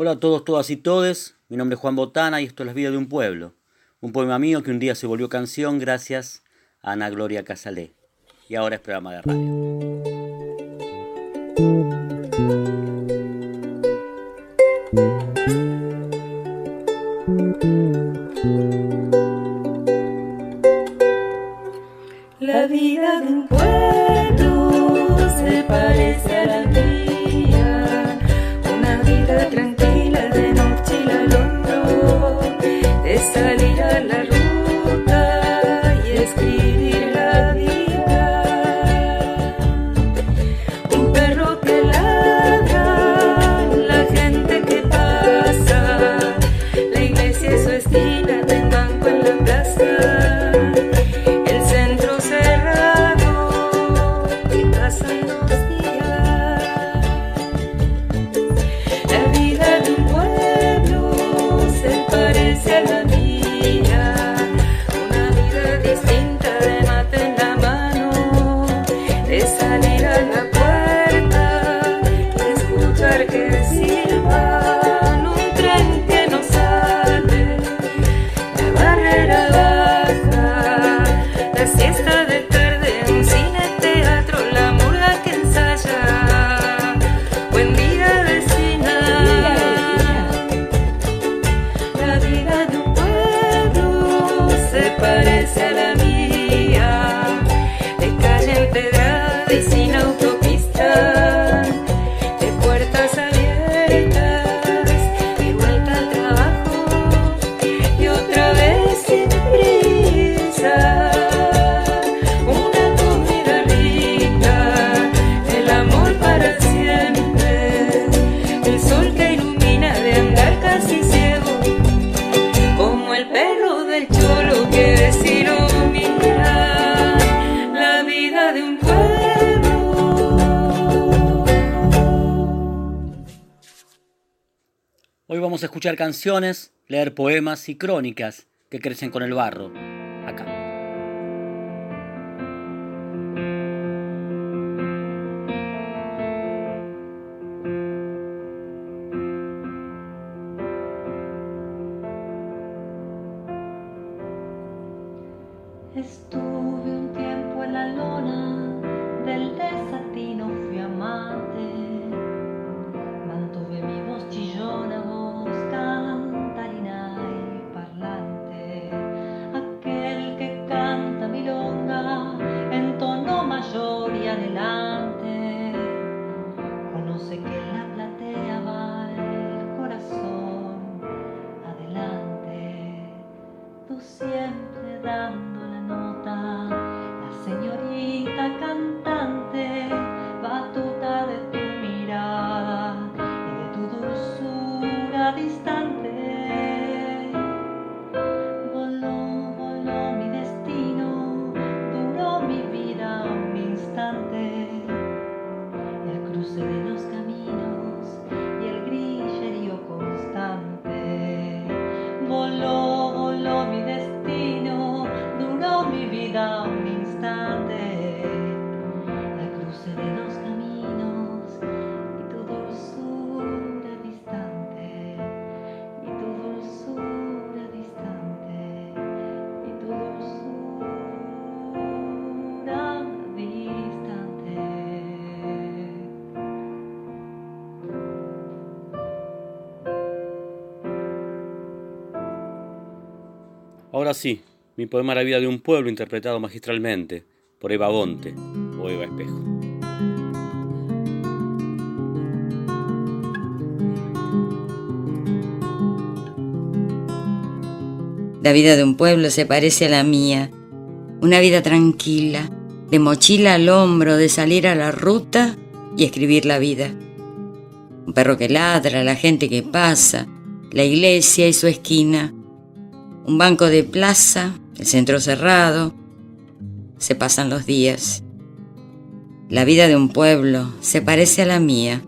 Hola a todos, todas y todes. Mi nombre es Juan Botana y esto es La vida de un pueblo. Un poema mío que un día se volvió canción gracias a Ana Gloria Casalé. Y ahora es programa de radio. Escuchar canciones, leer poemas y crónicas que crecen con el barro. Acá. Ahora sí, mi poema La vida de un pueblo interpretado magistralmente por Eva Bonte o Eva Espejo. La vida de un pueblo se parece a la mía. Una vida tranquila, de mochila al hombro, de salir a la ruta y escribir la vida. Un perro que ladra, la gente que pasa, la iglesia y su esquina. Un banco de plaza, el centro cerrado. Se pasan los días. La vida de un pueblo se parece a la mía.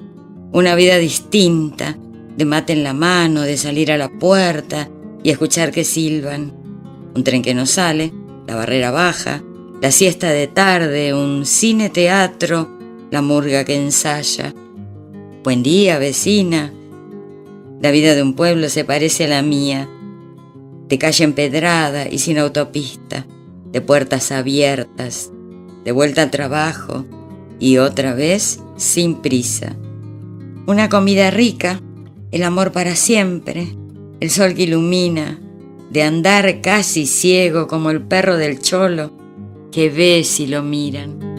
Una vida distinta, de mate en la mano, de salir a la puerta y escuchar que silban. Un tren que no sale, la barrera baja, la siesta de tarde, un cine teatro, la murga que ensaya. Buen día, vecina. La vida de un pueblo se parece a la mía, de calle empedrada y sin autopista, de puertas abiertas, de vuelta al trabajo y otra vez sin prisa. Una comida rica, el amor para siempre, el sol que ilumina, de andar casi ciego como el perro del cholo que ve si lo miran.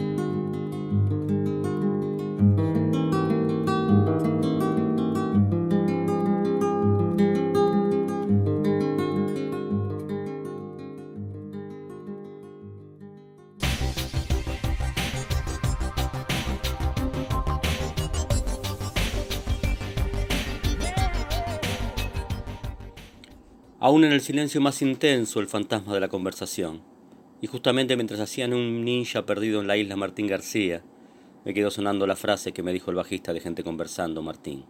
Aún en el silencio más intenso, el fantasma de la conversación. Y justamente mientras hacían un ninja perdido en la isla Martín García, me quedó sonando la frase que me dijo el bajista de gente conversando, Martín.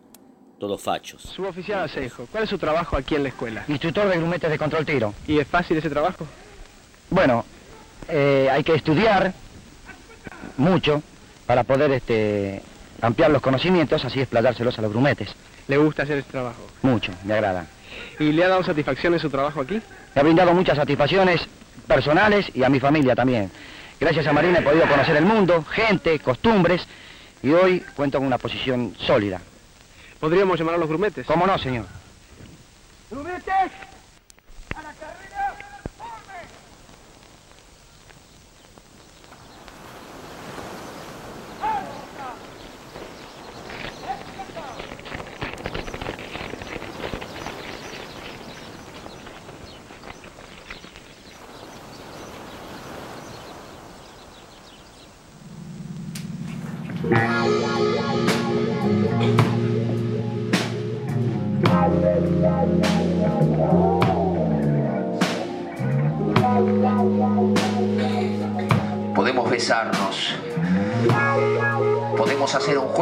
Todos fachos. Suboficial Acejo, ¿cuál es su trabajo aquí en la escuela? Instructor de grumetes de control tiro. ¿Y es fácil ese trabajo? Bueno, eh, hay que estudiar mucho para poder este, ampliar los conocimientos, así explayárselos a los grumetes. ¿Le gusta hacer este trabajo? Mucho, me agrada. ¿Y le ha dado satisfacción en su trabajo aquí? Me ha brindado muchas satisfacciones personales y a mi familia también. Gracias a Marina he podido conocer el mundo, gente, costumbres, y hoy cuento con una posición sólida. ¿Podríamos llamar a los grumetes? ¿Cómo no, señor? Podemos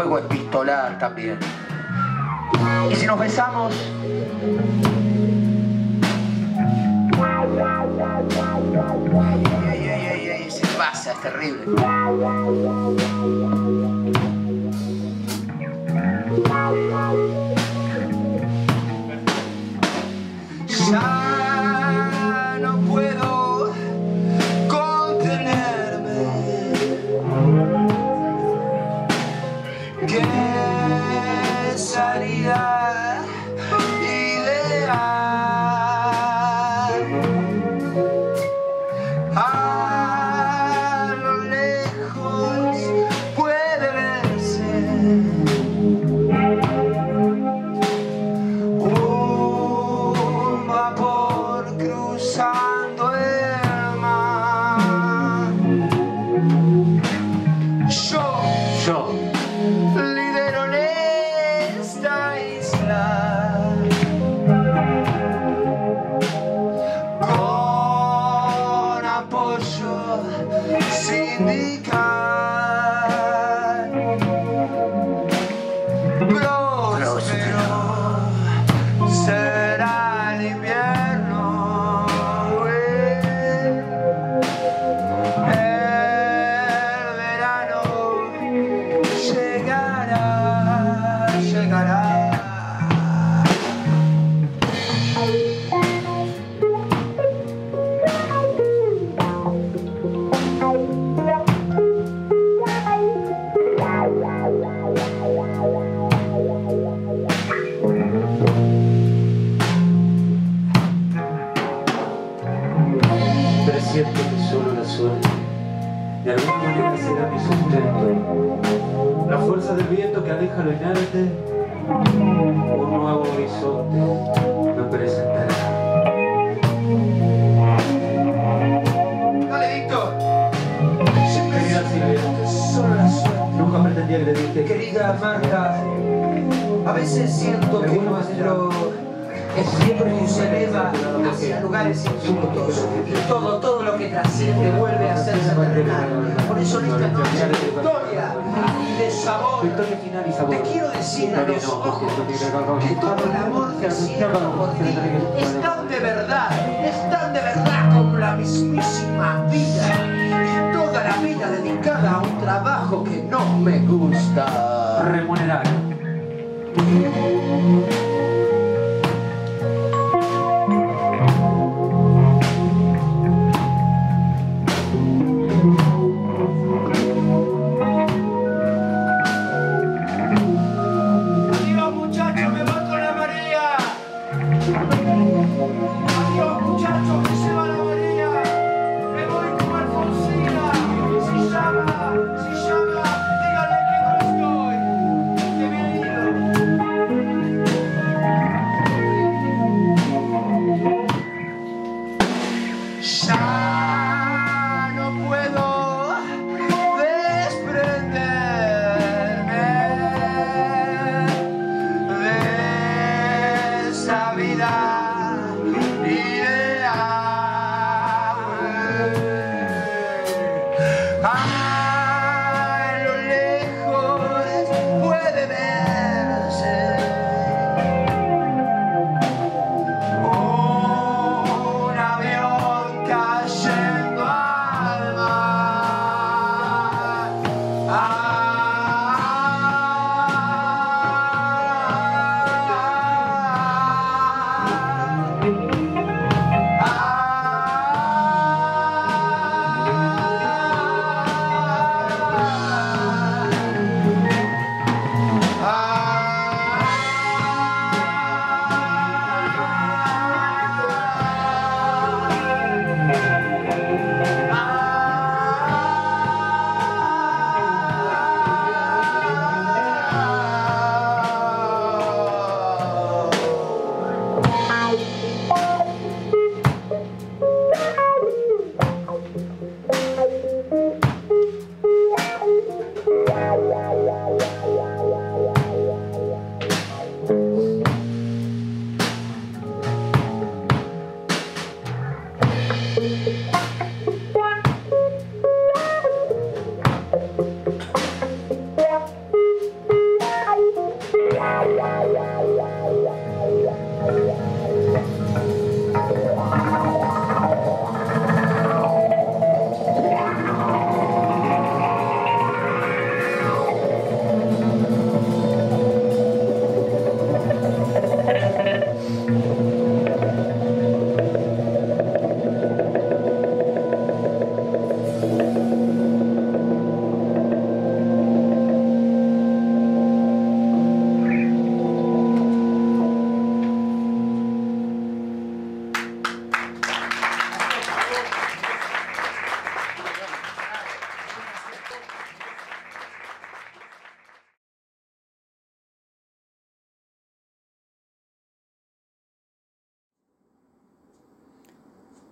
juego epistolar también. Y si nos besamos... Se pasa, es terrible. Sindical. Querida Marta, a veces siento que nuestro espíritu se eleva hacia lugares infinitos. Todo, todo lo que trasciende vuelve a hacerse terrenal. Por eso en esta noche de victoria y de sabor, y te quiero decir a los ojos que todo el amor que siento por ti es tan de verdad, es tan de verdad como la mismísima vida. Y toda la vida dedicada a un trabajo que no me gusta. Remunerar.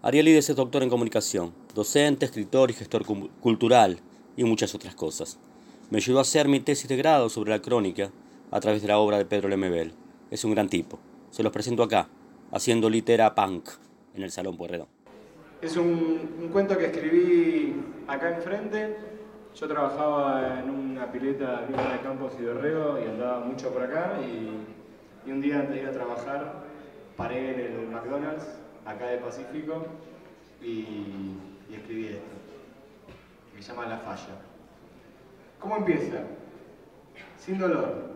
Arielides es doctor en comunicación, docente, escritor y gestor cu- cultural y muchas otras cosas. Me ayudó a hacer mi tesis de grado sobre la crónica a través de la obra de Pedro Lemebel. Es un gran tipo. Se los presento acá, haciendo litera punk en el Salón Pueyrredón. Es un, cuento que escribí acá enfrente. Yo trabajaba en una pileta de Campos y Dorrego y andaba mucho por acá y, y un día antes de ir a trabajar paré en el McDonald's, acá de Pacífico, y, y escribí esto, que se llama La Falla. ¿Cómo empieza? Sin dolor,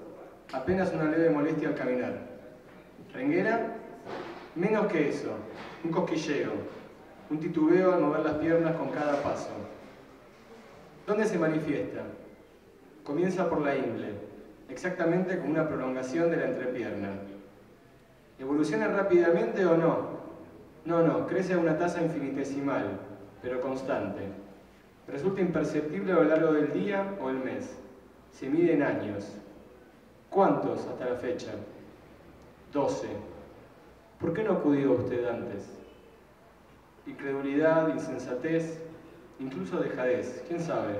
apenas una leve molestia al caminar. ¿Renguera? Menos que eso, un cosquilleo, un titubeo al mover las piernas con cada paso. ¿Dónde se manifiesta? Comienza por la ingle, exactamente como una prolongación de la entrepierna. ¿Evoluciona rápidamente o no? No, no, crece a una tasa infinitesimal, pero constante. Resulta imperceptible a lo largo del día o el mes. Se mide en años. ¿Cuántos hasta la fecha? 12. ¿Por qué no acudió usted antes? Incredulidad, insensatez, incluso dejadez, quién sabe.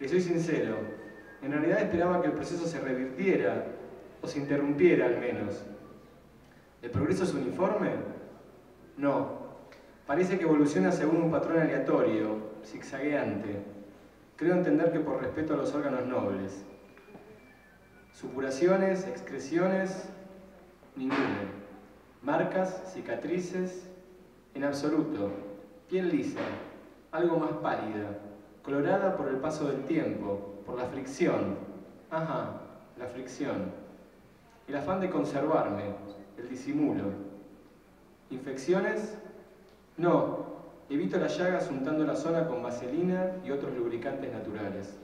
Le soy sincero, en realidad esperaba que el proceso se revirtiera o se interrumpiera al menos. ¿El progreso es uniforme? No. Parece que evoluciona según un patrón aleatorio, zigzagueante. Creo entender que por respeto a los órganos nobles. Supuraciones, excreciones, ninguna. Marcas, cicatrices, en absoluto. Piel lisa, algo más pálida, colorada por el paso del tiempo, por la fricción. Ajá, la fricción. El afán de conservarme, el disimulo. ¿Infecciones? No, evito las llagas untando la zona con vaselina y otros lubricantes naturales.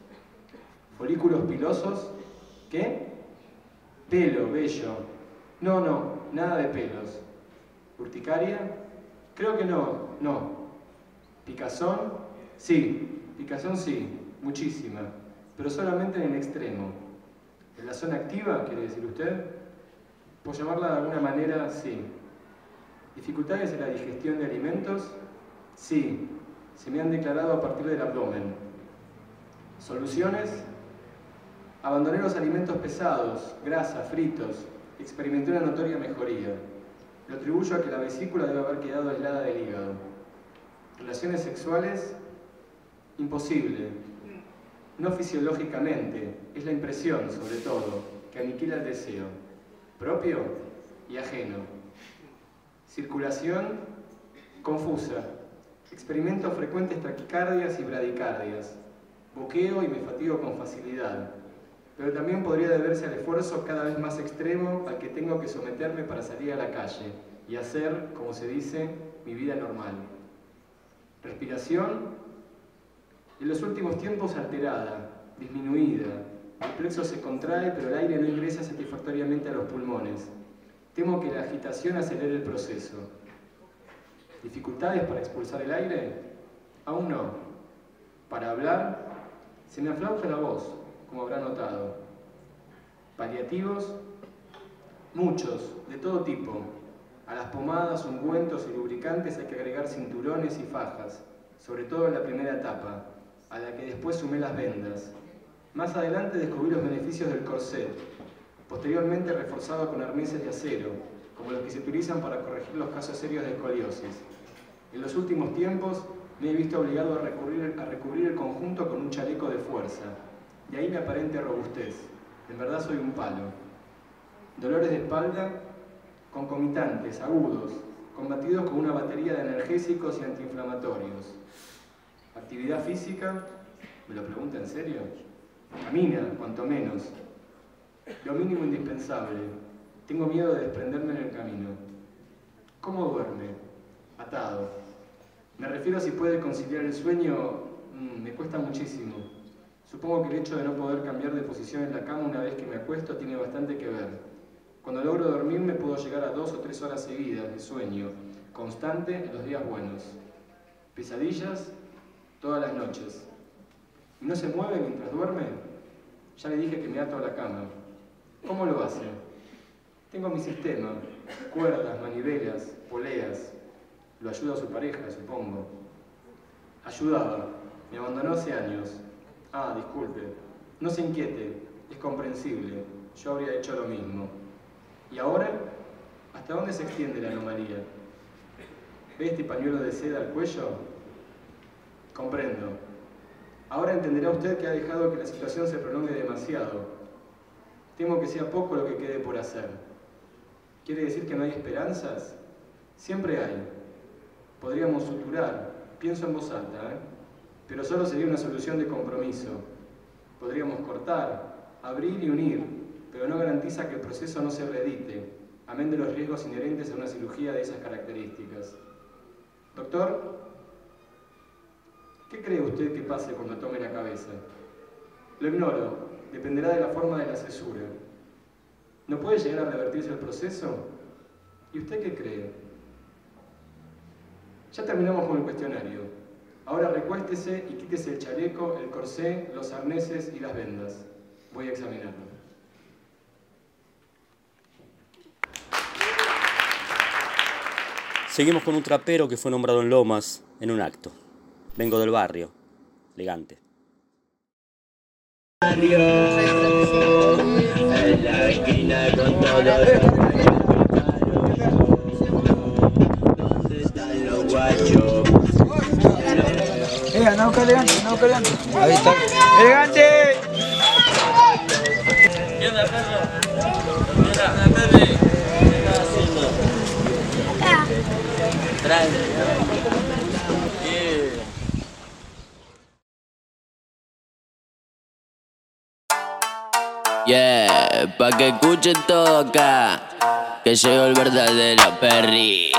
¿Folículos pilosos? ¿Qué? Pelo, vello. No, no, nada de pelos. ¿Urticaria? Creo que no, no. ¿Picazón? Sí, picazón sí, muchísima, pero solamente en el extremo. ¿En la zona activa, quiere decir usted? Por llamarla de alguna manera, sí. ¿Dificultades en la digestión de alimentos? Sí, se me han declarado a partir del abdomen. ¿Soluciones? Abandoné los alimentos pesados, grasa, fritos. Experimenté una notoria mejoría. Lo atribuyo a que la vesícula debe haber quedado aislada del hígado. Relaciones sexuales, imposible. No fisiológicamente, es la impresión, sobre todo, que aniquila el deseo, propio y ajeno. Circulación, confusa. Experimento frecuentes taquicardias y bradicardias. Boqueo y me fatigo con facilidad. Pero también podría deberse al esfuerzo cada vez más extremo al que tengo que someterme para salir a la calle y hacer, como se dice, mi vida normal. Respiración, en los últimos tiempos alterada, disminuida. El plexo se contrae, pero el aire no ingresa satisfactoriamente a los pulmones. Temo que la agitación acelere el proceso. ¿Dificultades para expulsar el aire? Aún no. Para hablar, se me aflauja la voz, como habrá notado. Paliativos, muchos, de todo tipo. A las pomadas, ungüentos y lubricantes hay que agregar cinturones y fajas, sobre todo en la primera etapa, a la que después sumé las vendas. Más adelante descubrí los beneficios del corset, posteriormente reforzado con arneses de acero, como los que se utilizan para corregir los casos serios de escoliosis. En los últimos tiempos me he visto obligado a recurrir, a recubrir el conjunto con un chaleco de fuerza, de ahí mi aparente robustez. En verdad soy un palo. Dolores de espalda concomitantes, agudos, combatidos con una batería de analgésicos y antiinflamatorios. Actividad física, ¿me lo pregunta en serio? Camina, cuanto menos. Lo mínimo indispensable. Tengo miedo de desprenderme en el camino. ¿Cómo duerme? Atado. Me refiero a si puede conciliar el sueño, mm, me cuesta muchísimo. Supongo que el hecho de no poder cambiar de posición en la cama una vez que me acuesto tiene bastante que ver. Cuando logro dormirme puedo llegar a dos o tres horas seguidas de sueño, constante en los días buenos. Pesadillas todas las noches. ¿Y no se mueve mientras duerme? Ya le dije que me ato a la cama. ¿Cómo lo hace? Tengo mi sistema, cuerdas, manivelas, poleas. Lo ayuda a su pareja, supongo. Ayudaba. Me abandonó hace años. Ah, disculpe. No se inquiete. Es comprensible. Yo habría hecho lo mismo. ¿Y ahora? ¿Hasta dónde se extiende la anomalía? ¿Ve este pañuelo de seda al cuello? Comprendo. Ahora entenderá usted que ha dejado que la situación se prolongue demasiado. Temo que sea poco lo que quede por hacer. ¿Quiere decir que no hay esperanzas? Siempre hay. Podríamos suturar, pienso en voz alta, ¿eh? pero solo sería una solución de compromiso. Podríamos cortar, abrir y unir, pero no garantiza que el proceso no se reedite, amén de los riesgos inherentes a una cirugía de esas características. Doctor, ¿qué cree usted que pase cuando tome la cabeza? Lo ignoro, dependerá de la forma de la cesura. ¿No puede llegar a revertirse el proceso? ¿Y usted qué cree? Ya terminamos con el cuestionario. Ahora recuéstese y quítese el chaleco, el corsé, los arneses y las vendas. Voy a examinarlo. Seguimos con un trapero que fue nombrado en Lomas en un acto. Vengo del barrio, elegante. En la esquina con todo ¿Dónde están los guachos? Eh, buscar elegante, buscar elegante. Ahí está. ¡Elegante! ¿Qué onda, perro? Mira, Pepe. ¿Qué estás haciendo? Trae. Yeah, pa' que escuchen todo acá. Que llegó el verdadero Perry.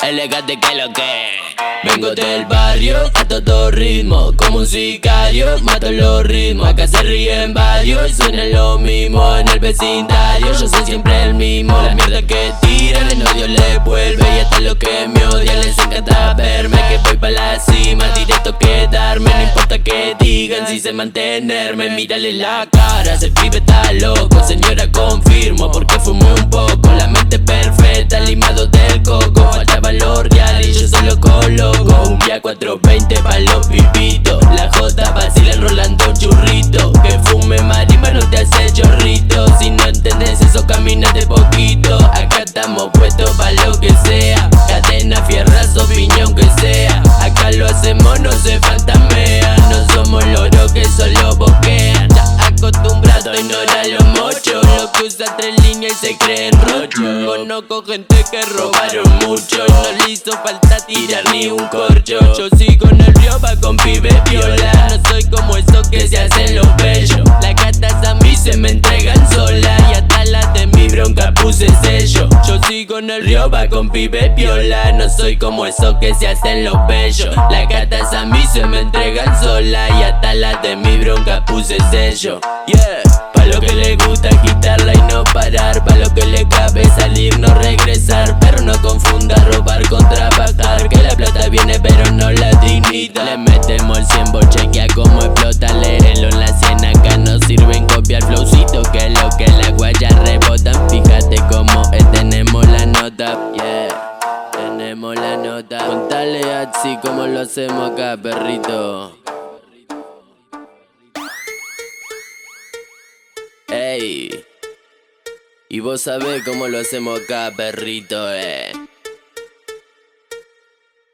Elegante que lo que. Vengo del barrio a todo ritmo, como un sicario, mato los ritmos. Acá se ríen varios y suena lo mismo en el vecindario. Yo soy siempre el mismo, la mierda que tiran, el odio le vuelve. Y hasta los que me odian les encanta verme. Que voy pa' la cima, directo quedarme. No importa que digan si sé mantenerme. Mírale la cara, ese pibe está loco. Señora, confirmo porque fumé un poco. La mente perfecta, limado del coco. Faltaba los reales y yo solo coloco. Un día 420 pa' los pipitos. La J vacila enrolando churrito. Que fume marimba no te hace chorrito. Si no entendés eso, camínate poquito. Acá estamos puestos pa' lo que sea. Cadena, fierrazo, piñón que sea. Acá lo hacemos, no se fantamea. No somos loros que solo boquean. Ya acostumbrado a ignorar los mochos. Los que usan tres líneas y se creen rocho. Conozco gente que robaron mucho. No le hizo falta tirar ni un corcho. Yo sigo en el río va con pibe viola. No soy como esos que se hacen los bellos. Las gatas a mí se me entregan sola. Y hasta las de bronca puse sello. Yo sigo en el río va con pibe viola. No soy como esos que se hacen los bellos. Las gatas a mí se me entregan sola. Y hasta las de mi bronca puse sello. Yeah. Lo que le gusta quitarla y no parar. Pa' lo que le cabe salir, no regresar. Pero no confunda robar con trabajar Que la plata viene pero no la dignidad. Le metemos el 100 chequea como explota. Léelo en la cien acá no sirven. Copiar flowcito Que es lo que la guaya rebotan Fíjate cómo eh, tenemos la nota. Yeah tenemos la nota. Contale así como lo hacemos acá perrito Y vos sabés cómo lo hacemos acá, perrito, eh.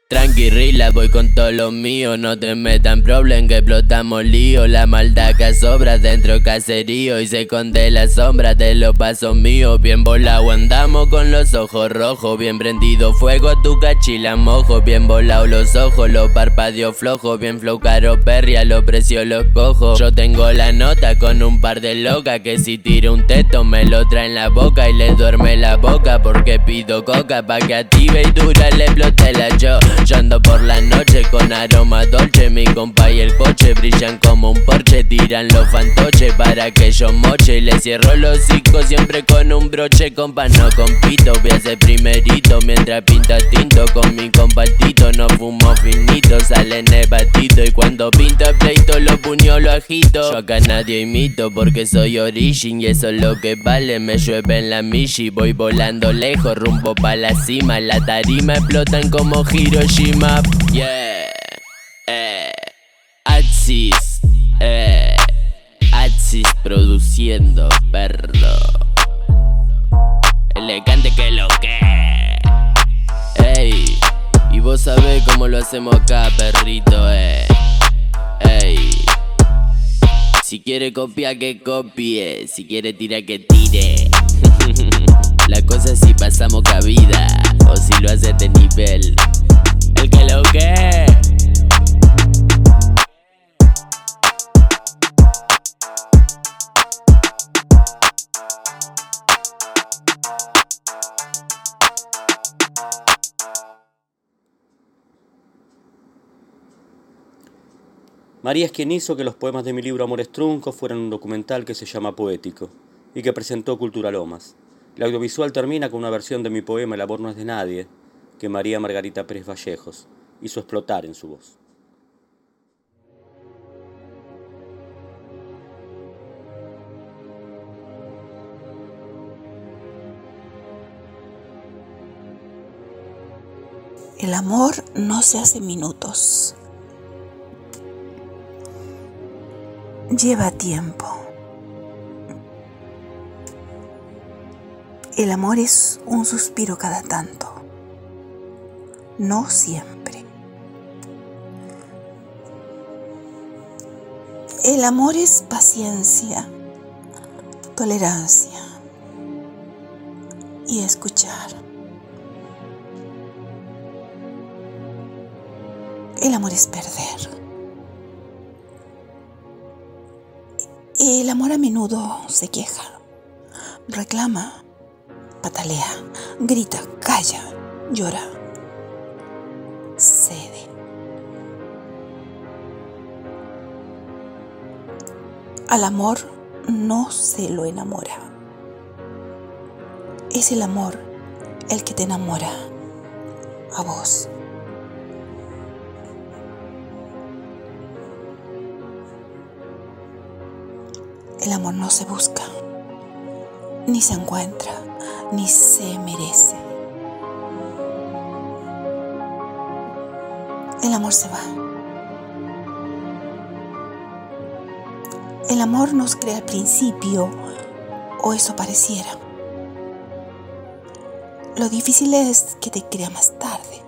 Tranqui, rila, voy con todo lo mío. No te metan problem que explotamos lío. La maldad que sobra dentro caserío. Y se esconde la sombra de los pasos míos. Bien volado andamos con los ojos rojos. Bien prendido fuego tu cachila mojo. Bien volado los ojos, los parpadeos flojos. Bien flow caro perria, los precios los cojo. Yo tengo la nota con un par de locas Que si tiro un teto me lo trae en la boca Y le duerme la boca porque pido coca Pa' que active y dura le explote la yo Yo ando por la noche con aroma dolce. Mi compa y el coche brillan como un porche. Tiran los fantoches para que yo moche. Le cierro los hocico siempre con un broche. Compa, no compito, voy a ser primerito. Mientras pinta tinto con mi compartito. No fumo finito, sale nevatito. Y cuando pinto el pleito, los puños lo agito. Yo acá nadie imito porque soy origin. Y eso es lo que vale. Me llueve en la mishi. Voy volando lejos, rumbo pa' la cima. La tarima explotan como Hiroshima. Yeah. Eh. Axis. Eh. Axis produciendo, perro. Elegante que lo que. Ey. Y vos sabés cómo lo hacemos acá, perrito, eh. Ey. Si quiere copiar que copie, si quiere tirar que tire. La cosa es si pasamos cabida o si lo hace de nivel. María es quien hizo que los poemas de mi libro Amores Truncos fueran un documental que se llama Poético y que presentó Cultura Lomas. El audiovisual termina con una versión de mi poema El amor no es de nadie, que María Margarita Pérez Vallejos hizo explotar en su voz. El amor no se hace minutos. Lleva tiempo. El amor es un suspiro cada tanto. No siempre. El amor es paciencia, tolerancia y escuchar. El amor es perder. El amor a menudo se queja, reclama, patalea, grita, calla, llora, Al amor no se lo enamora. Es el amor el que te enamora a vos. El amor no se busca, ni se encuentra, ni se merece. El amor se va. El amor nos crea al principio, o eso pareciera. Lo difícil es que te crea más tarde,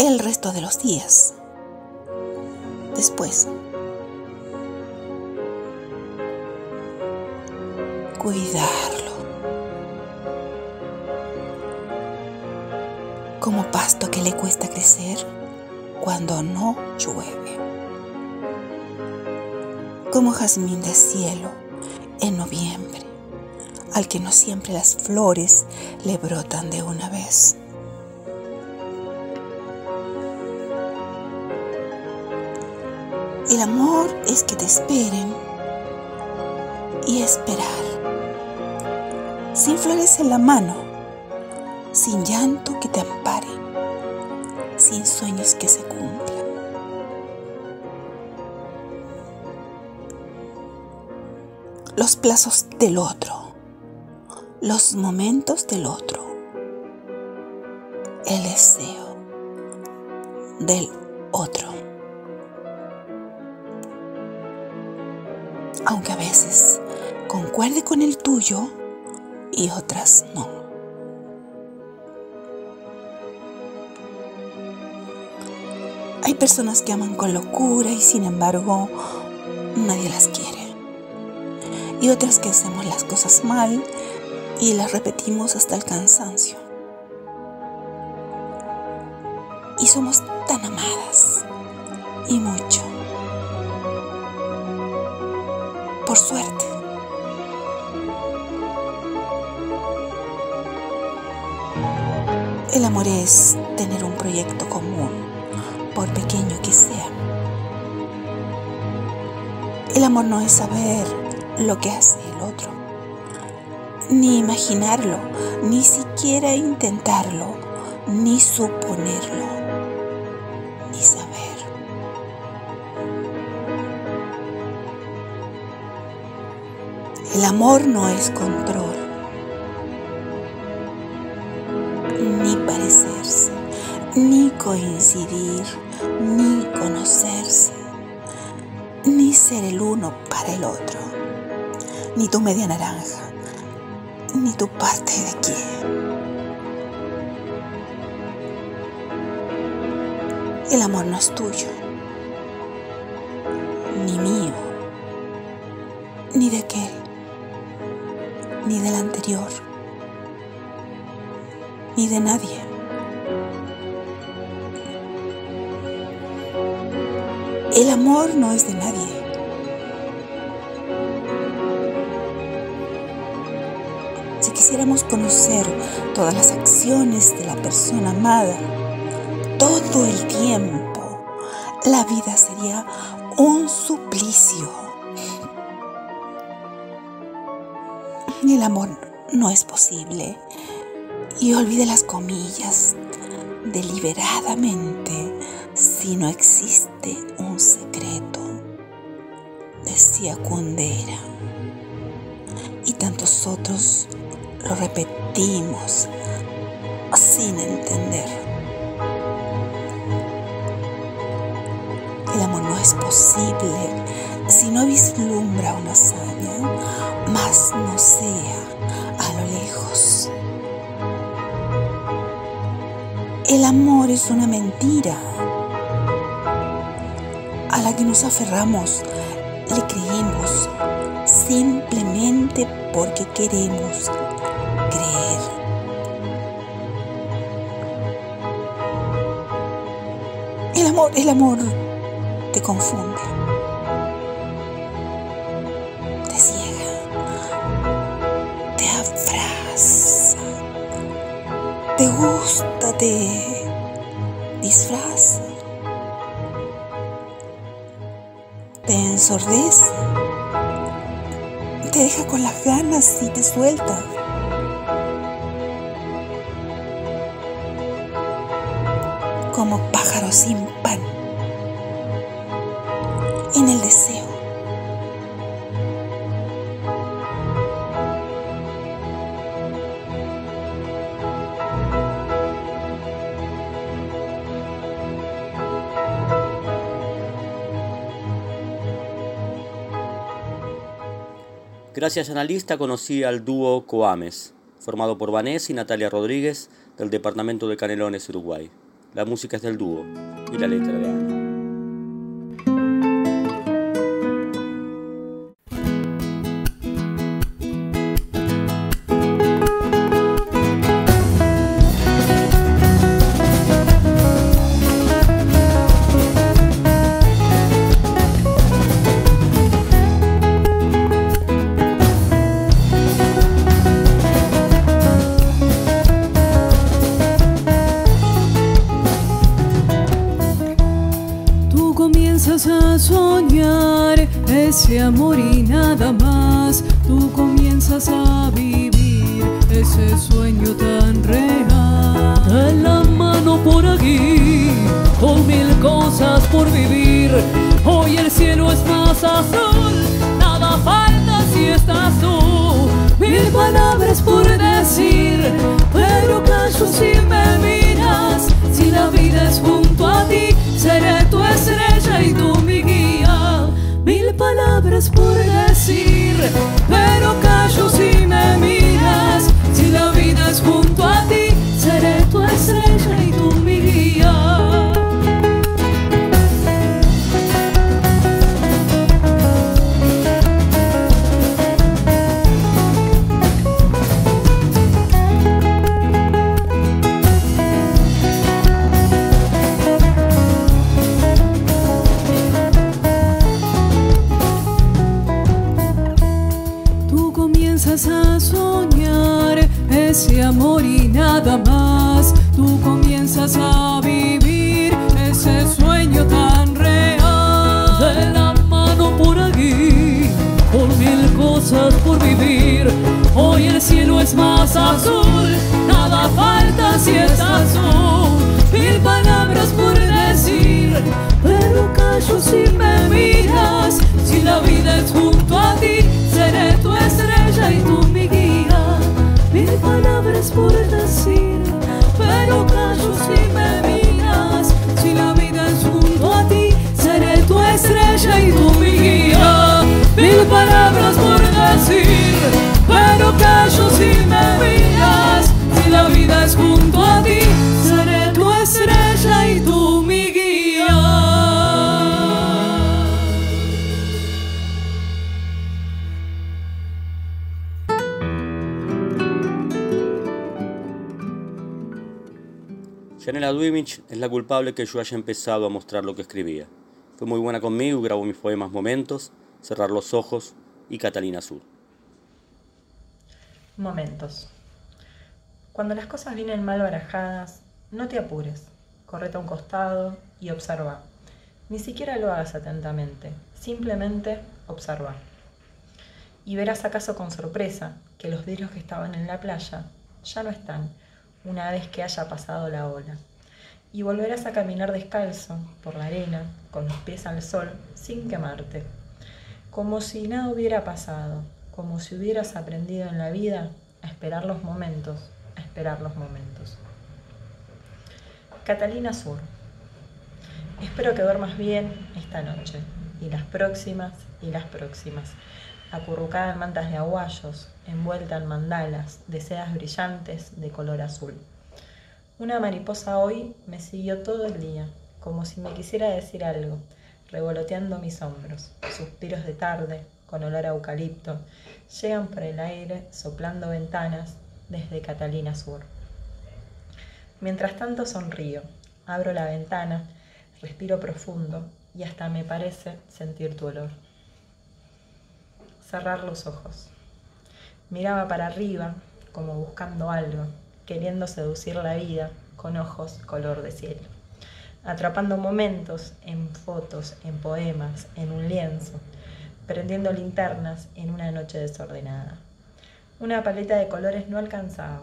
el resto de los días. Después, cuidarlo. Como pasto que le cuesta crecer cuando no llueve. Como jazmín de cielo en noviembre, al que no siempre las flores le brotan de una vez. El amor es que te esperen y esperar sin flores en la mano, sin llanto que te ampare, sin sueños que se cumplan. Los plazos del otro, los momentos del otro, el deseo del otro. Aunque a veces concuerde con el tuyo, y otras no. Hay personas que aman con locura y sin embargo nadie las quiere. Y otras que hacemos las cosas mal y las repetimos hasta el cansancio. Y somos tan amadas y mucho. Por suerte. El amor es tener un proyecto común, por pequeño que sea. El amor no es saber lo que hace el otro, ni imaginarlo, ni siquiera intentarlo, ni suponerlo, ni saber. El amor no es control, ni parecerse, ni coincidir, ni conocerse, ni ser el uno para el otro, ni tu media naranja, ni tu parte de aquí. El amor no es tuyo, ni mío, ni de aquel, ni del anterior, ni de nadie. El amor no es de nadie. Quisiéramos conocer todas las acciones de la persona amada, todo el tiempo, la vida sería un suplicio. El amor no es posible. Y olvide las comillas deliberadamente si no existe un secreto, decía Kundera. Y tantos otros lo repetimos sin entender. El amor no es posible si no vislumbra una hazaña, más no sea a lo lejos. El amor es una mentira a la que nos aferramos, le creemos simplemente porque queremos el amor te confunde, te ciega, te abraza, te gusta, te disfraza, te ensordece, te deja con las ganas y te suelta. Como pájaro sin pan, en el deseo. Gracias Analista conocí al dúo Coames, formado por Vanessa y Natalia Rodríguez del departamento de Canelones, Uruguay. La música es del dúo y la letra de Ana. Janela Duimich es la culpable que yo haya empezado a mostrar lo que escribía. Fue muy buena conmigo grabó mis poemas Momentos, Cerrar los Ojos y Catalina Sur. Momentos. Cuando las cosas vienen mal barajadas, no te apures. Correte a un costado y observa. Ni siquiera lo hagas atentamente, simplemente observa. Y verás acaso con sorpresa que los vidrios que estaban en la playa ya no están una vez que haya pasado la ola. Y volverás a caminar descalzo por la arena, con los pies al sol, sin quemarte. Como si nada hubiera pasado, como si hubieras aprendido en la vida a esperar los momentos, a esperar los momentos. Catalina Sur. Espero que duermas bien esta noche, y las próximas, y las próximas. Acurrucada en mantas de aguayos, envuelta en mandalas de sedas brillantes de color azul. Una mariposa hoy me siguió todo el día, como si me quisiera decir algo, revoloteando mis hombros. Suspiros de tarde, con olor a eucalipto, llegan por el aire soplando ventanas desde Catalina Sur. Mientras tanto sonrío, abro la ventana, respiro profundo y hasta me parece sentir tu olor. Cerrar los ojos. Miraba para arriba, como buscando algo, queriendo seducir la vida con ojos color de cielo, atrapando momentos en fotos, en poemas, en un lienzo, prendiendo linternas en una noche desordenada. Una paleta de colores no alcanzaba,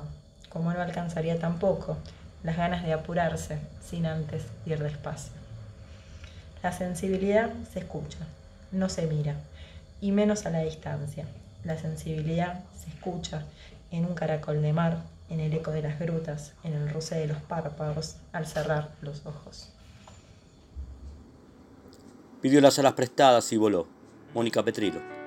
como no alcanzaría tampoco las ganas de apurarse sin antes ir despacio. La sensibilidad se escucha, no se mira, y menos a la distancia. La sensibilidad se escucha en un caracol de mar, en el eco de las grutas, en el roce de los párpados al cerrar los ojos. Pidió las alas prestadas y voló. Mónica Petrilo.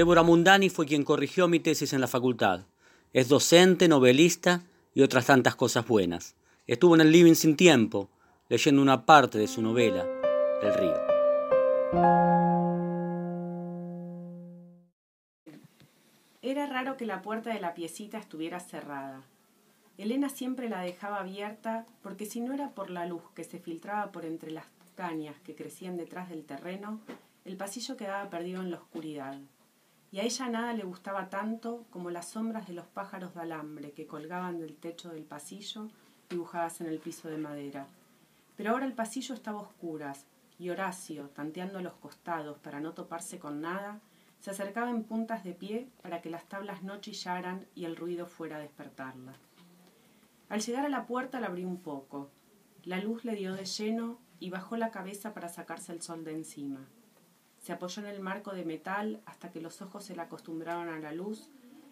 Débora Mundani fue quien corrigió mi tesis en la facultad. Es docente, novelista y otras tantas cosas buenas. Estuvo en el Living Sin Tiempo, leyendo una parte de su novela, El río. Era raro que la puerta de la piecita estuviera cerrada. Elena siempre la dejaba abierta porque si no era por la luz que se filtraba por entre las cañas que crecían detrás del terreno, el pasillo quedaba perdido en la oscuridad. Y a ella nada le gustaba tanto como las sombras de los pájaros de alambre que colgaban del techo del pasillo dibujadas en el piso de madera. Pero ahora el pasillo estaba a oscuras y Horacio, tanteando los costados para no toparse con nada, se acercaba en puntas de pie para que las tablas no chillaran y el ruido fuera a despertarla. Al llegar a la puerta la abrió un poco. La luz le dio de lleno y bajó la cabeza para sacarse el sol de encima. Se apoyó en el marco de metal hasta que los ojos se le acostumbraron a la luz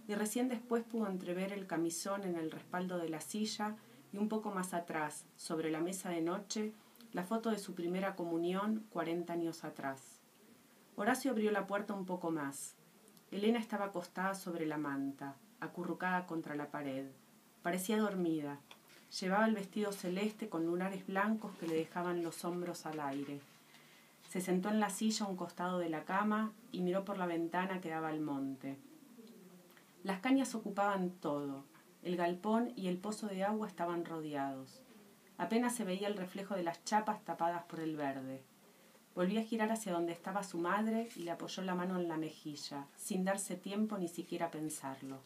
y recién después pudo entrever el camisón en el respaldo de la silla y un poco más atrás, sobre la mesa de noche, la foto de su primera comunión cuarenta años atrás. Horacio abrió la puerta un poco más. Elena estaba acostada sobre la manta, acurrucada contra la pared. Parecía dormida. Llevaba el vestido celeste con lunares blancos que le dejaban los hombros al aire. Se sentó en la silla a un costado de la cama y miró por la ventana que daba al monte. Las cañas ocupaban todo. El galpón y el pozo de agua estaban rodeados. Apenas se veía el reflejo de las chapas tapadas por el verde. Volvió a girar hacia donde estaba su madre y le apoyó la mano en la mejilla, sin darse tiempo ni siquiera pensarlo.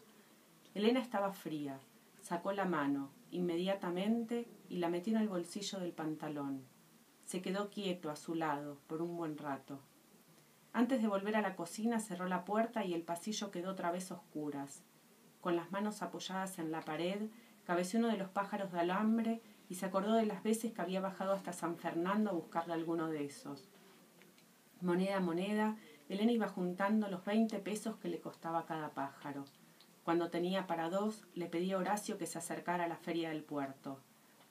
Elena estaba fría. Sacó la mano, inmediatamente, y la metió en el bolsillo del pantalón. Se quedó quieto a su lado por un buen rato. Antes de volver a la cocina cerró la puerta y el pasillo quedó otra vez oscuras. Con las manos apoyadas en la pared, cabeció uno de los pájaros de alambre y se acordó de las veces que había bajado hasta San Fernando a buscarle alguno de esos. Moneda a moneda, Elena iba juntando los veinte pesos que le costaba cada pájaro. Cuando tenía para dos, le pedía a Horacio que se acercara a la feria del puerto.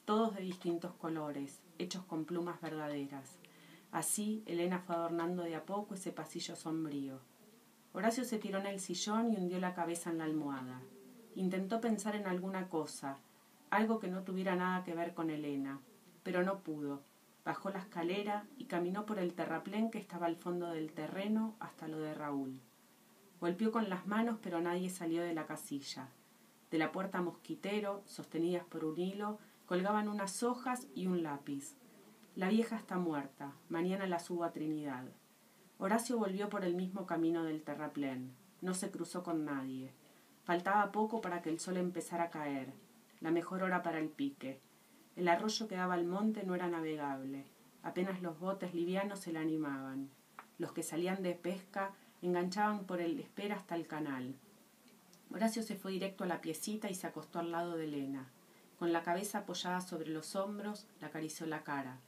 Todos de distintos colores, hechos con plumas verdaderas. Así, Elena fue adornando de a poco ese pasillo sombrío. Horacio se tiró en el sillón y hundió la cabeza en la almohada. Intentó pensar en alguna cosa, algo que no tuviera nada que ver con Elena, pero no pudo. Bajó la escalera y caminó por el terraplén que estaba al fondo del terreno hasta lo de Raúl. Golpeó con las manos, pero nadie salió de la casilla. De la puerta mosquitero, sostenidas por un hilo, colgaban unas hojas y un lápiz. La vieja está muerta, mañana la subo a Trinidad. Horacio volvió por el mismo camino del terraplén. No se cruzó con nadie. Faltaba poco para que el sol empezara a caer, la mejor hora para el pique. El arroyo que daba al monte no era navegable. Apenas los botes livianos se le animaban. Los que salían de pesca enganchaban por el espera hasta el canal. Horacio se fue directo a la piecita y se acostó al lado de Elena. Con la cabeza apoyada sobre los hombros, le acarició la cara.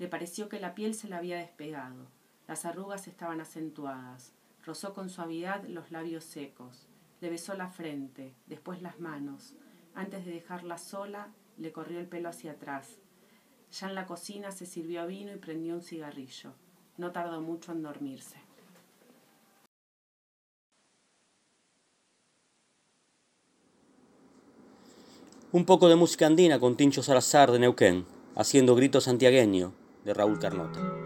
Le pareció que la piel se le había despegado. Las arrugas estaban acentuadas. Rozó con suavidad los labios secos. Le besó la frente, después las manos. Antes de dejarla sola, le corrió el pelo hacia atrás. Ya en la cocina se sirvió vino y prendió un cigarrillo. No tardó mucho en dormirse. Un poco de música andina con Tincho Salazar de Neuquén, haciendo grito santiagueño de Raúl Carnota.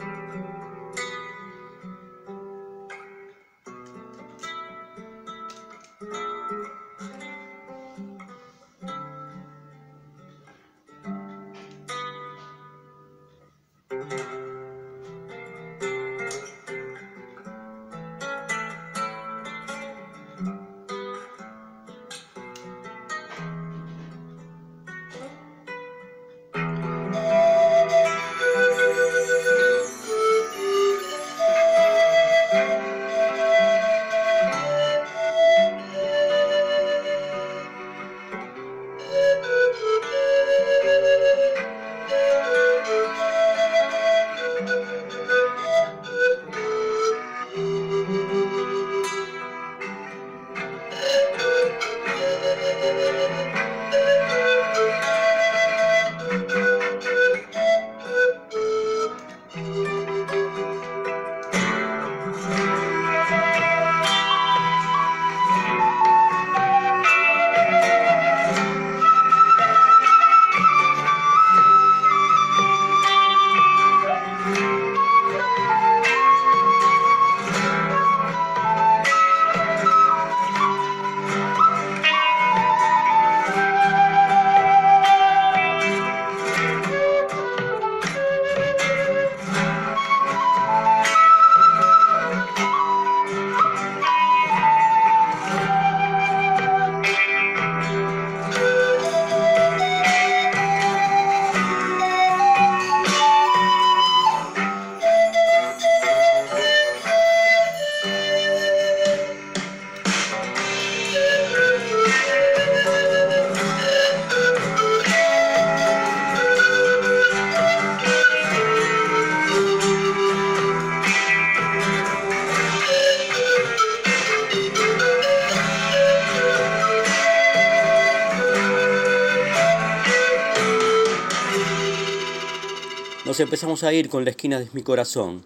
Nos empezamos a ir con La esquina de mi corazón,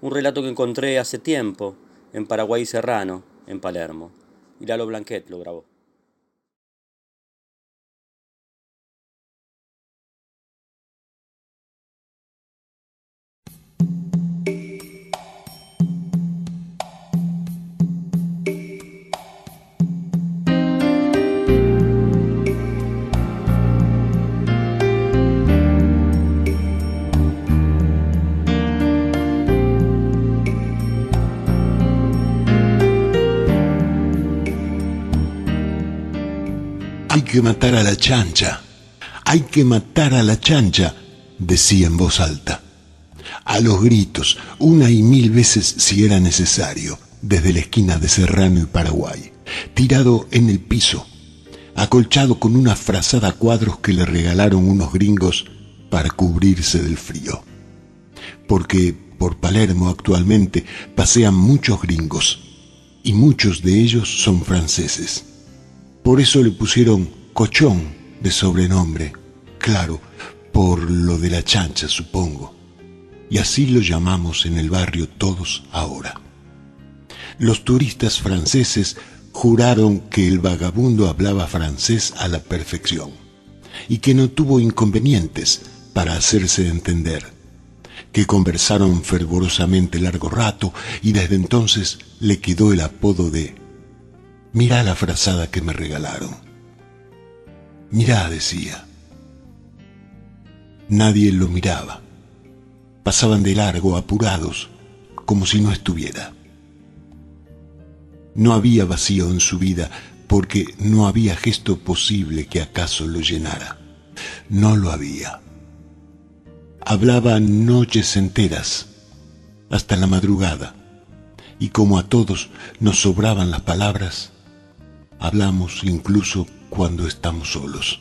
un relato que encontré hace tiempo en Paraguay Serrano, en Palermo. Y Lalo Blanquet lo grabó. Que matar a la chancha, hay que matar a la chancha, decía en voz alta. A los gritos, una y mil veces si era necesario, desde la esquina de Serrano y Paraguay, tirado en el piso, acolchado con una frazada a cuadros que le regalaron unos gringos para cubrirse del frío. Porque por Palermo actualmente pasean muchos gringos, y muchos de ellos son franceses. Por eso le pusieron Cochón de sobrenombre, claro, por lo de la chancha, supongo. Y así lo llamamos en el barrio todos ahora. Los turistas franceses juraron que el vagabundo hablaba francés a la perfección y que no tuvo inconvenientes para hacerse entender, que conversaron fervorosamente largo rato y desde entonces le quedó el apodo de Mira la frazada que me regalaron. Mirá, decía. Nadie lo miraba. Pasaban de largo, apurados, como si no estuviera. No había vacío en su vida porque no había gesto posible que acaso lo llenara. No lo había. Hablaba noches enteras, hasta la madrugada, y como a todos nos sobraban las palabras, hablamos incluso cuando estamos solos,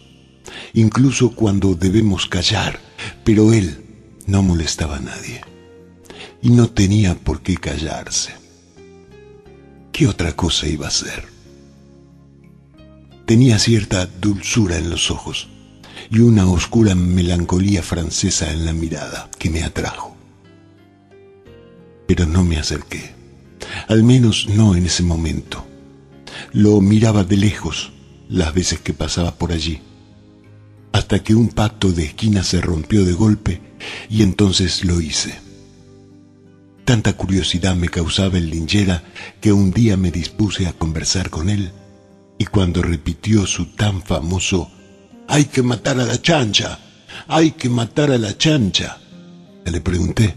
incluso cuando debemos callar, pero él no molestaba a nadie y no tenía por qué callarse. ¿Qué otra cosa iba a hacer? Tenía cierta dulzura en los ojos y una oscura melancolía francesa en la mirada que me atrajo. Pero no me acerqué, al menos no en ese momento. Lo miraba de lejos las veces que pasaba por allí, hasta que un pacto de esquina se rompió de golpe y entonces lo hice. Tanta curiosidad me causaba el linchera que un día me dispuse a conversar con él y cuando repitió su tan famoso hay que matar a la chancha, hay que matar a la chancha, le pregunté,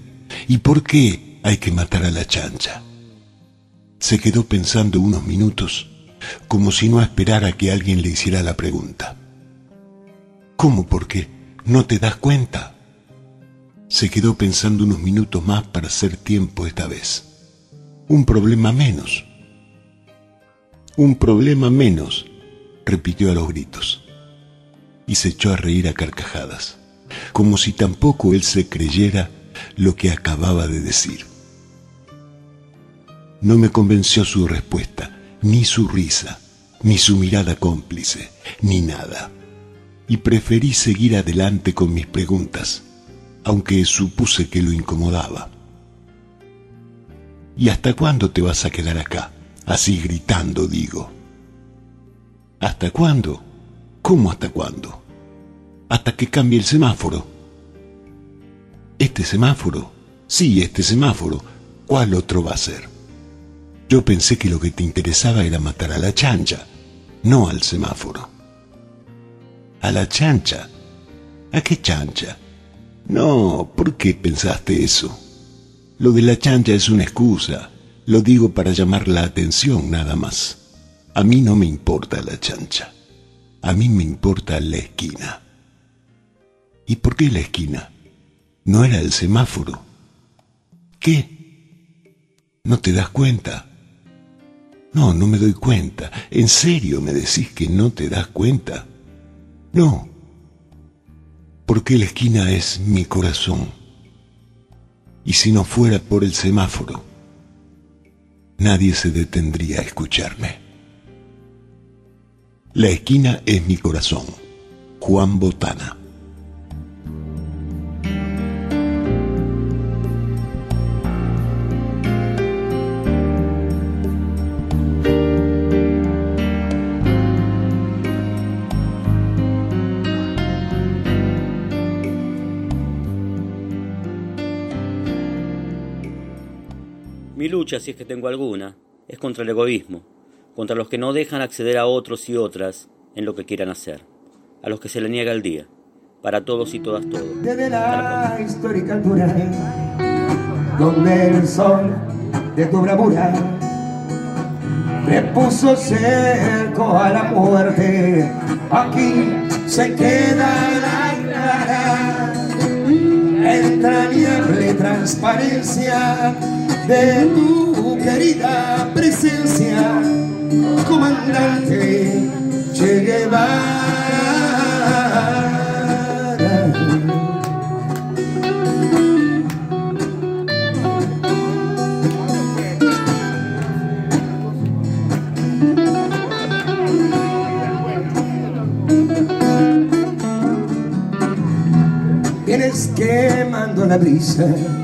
¿y por qué hay que matar a la chancha? Se quedó pensando unos minutos como si no esperara que alguien le hiciera la pregunta. ¿Cómo por qué? ¿No te das cuenta? Se quedó pensando unos minutos más para hacer tiempo esta vez. Un problema menos. Un problema menos, repitió a los gritos. Y se echó a reír a carcajadas, como si tampoco él se creyera lo que acababa de decir. No me convenció su respuesta ni su risa, ni su mirada cómplice, ni nada. Y preferí seguir adelante con mis preguntas, aunque supuse que lo incomodaba. ¿Y hasta cuándo te vas a quedar acá? Así gritando, digo. ¿Hasta cuándo? ¿Cómo hasta cuándo? Hasta que cambie el semáforo. ¿Este semáforo? Sí, este semáforo. ¿Cuál otro va a ser? Yo pensé que lo que te interesaba era matar a la chancha, no al semáforo. ¿A la chancha? ¿A qué chancha? No, ¿por qué pensaste eso? Lo de la chancha es una excusa. Lo digo para llamar la atención nada más. A mí no me importa la chancha. A mí me importa la esquina. ¿Y por qué la esquina? ¿No era el semáforo? ¿Qué? ¿No te das cuenta? No, no me doy cuenta. ¿En serio me decís que no te das cuenta? No. Porque la esquina es mi corazón. Y si no fuera por el semáforo, nadie se detendría a escucharme. La esquina es mi corazón. Juan Botana. Lucha, si es que tengo alguna, es contra el egoísmo, contra los que no dejan acceder a otros y otras en lo que quieran hacer, a los que se le niega el día, para todos y todas todos. Desde la histórica altura, donde el sol de tu bravura le puso cerco a la muerte, aquí se queda la clara, entrañable transparencia de tu querida presencia, comandante Che Guevara. Vienes quemando la brisa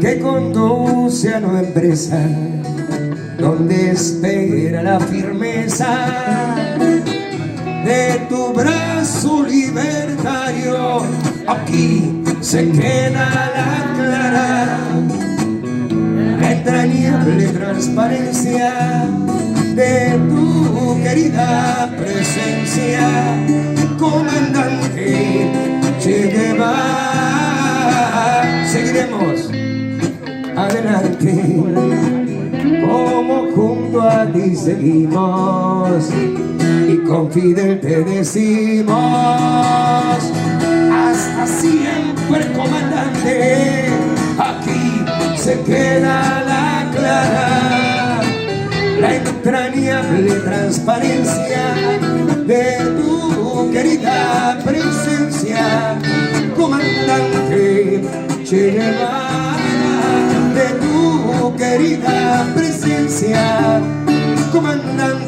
Que conduce a nueva empresa donde espera la firmeza de tu brazo libertario aquí se queda la clara la entrañable transparencia de tu querida presencia comandante Che Guevara. Adelante, como junto a ti seguimos y con Fidel te decimos hasta siempre, comandante. Aquí se queda la clara, la entrañable transparencia de tu querida presencia, comandante llena de tu querida presencia, comandante.